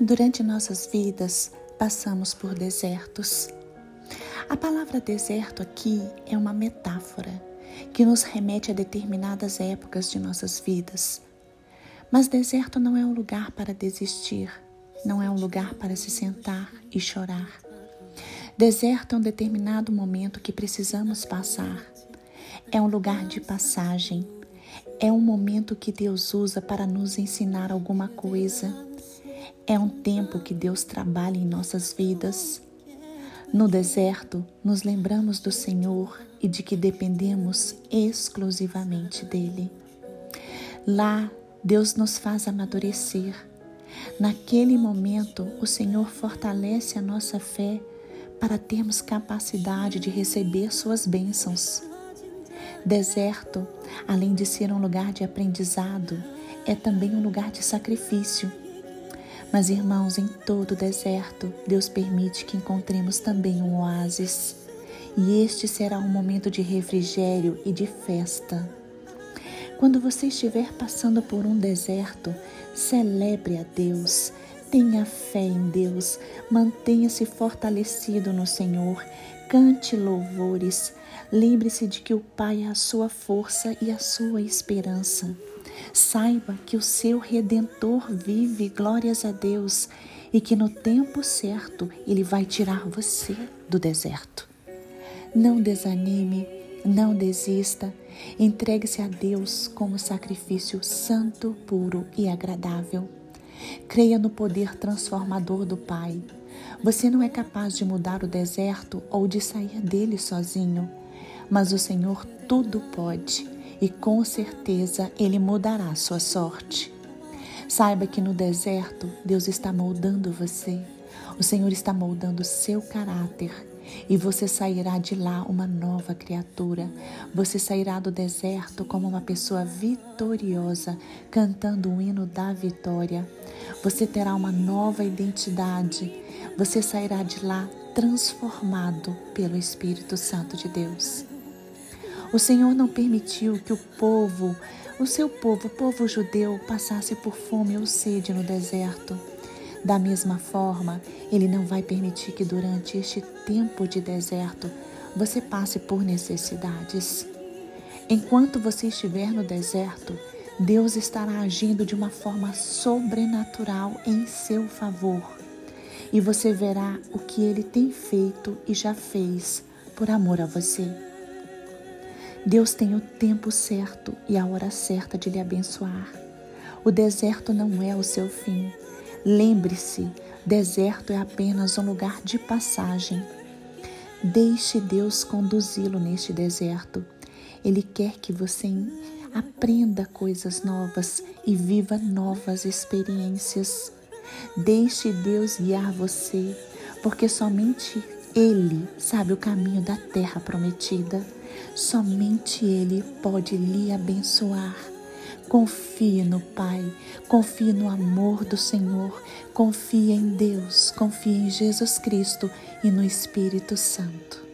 Durante nossas vidas, passamos por desertos. A palavra deserto aqui é uma metáfora que nos remete a determinadas épocas de nossas vidas. Mas deserto não é um lugar para desistir, não é um lugar para se sentar e chorar. Deserto é um determinado momento que precisamos passar. É um lugar de passagem. É um momento que Deus usa para nos ensinar alguma coisa é um tempo que Deus trabalha em nossas vidas. No deserto, nos lembramos do Senhor e de que dependemos exclusivamente dele. Lá, Deus nos faz amadurecer. Naquele momento, o Senhor fortalece a nossa fé para termos capacidade de receber suas bênçãos. Deserto, além de ser um lugar de aprendizado, é também um lugar de sacrifício mas, irmãos, em todo o deserto, Deus permite que encontremos também um oásis. E este será um momento de refrigério e de festa. Quando você estiver passando por um deserto, celebre a Deus, tenha fé em Deus, mantenha-se fortalecido no Senhor, cante louvores, lembre-se de que o Pai é a sua força e a sua esperança. Saiba que o seu redentor vive, glórias a Deus, e que no tempo certo ele vai tirar você do deserto. Não desanime, não desista. Entregue-se a Deus como sacrifício santo, puro e agradável. Creia no poder transformador do Pai. Você não é capaz de mudar o deserto ou de sair dele sozinho, mas o Senhor tudo pode e com certeza Ele mudará sua sorte. Saiba que no deserto Deus está moldando você. O Senhor está moldando seu caráter e você sairá de lá uma nova criatura. Você sairá do deserto como uma pessoa vitoriosa, cantando o hino da vitória. Você terá uma nova identidade. Você sairá de lá transformado pelo Espírito Santo de Deus. O Senhor não permitiu que o povo, o seu povo, o povo judeu, passasse por fome ou sede no deserto. Da mesma forma, Ele não vai permitir que durante este tempo de deserto você passe por necessidades. Enquanto você estiver no deserto, Deus estará agindo de uma forma sobrenatural em seu favor. E você verá o que ele tem feito e já fez por amor a você. Deus tem o tempo certo e a hora certa de lhe abençoar. O deserto não é o seu fim. Lembre-se, deserto é apenas um lugar de passagem. Deixe Deus conduzi-lo neste deserto. Ele quer que você aprenda coisas novas e viva novas experiências. Deixe Deus guiar você, porque somente Ele sabe o caminho da terra prometida. Somente Ele pode lhe abençoar. Confie no Pai, confie no amor do Senhor, confie em Deus, confie em Jesus Cristo e no Espírito Santo.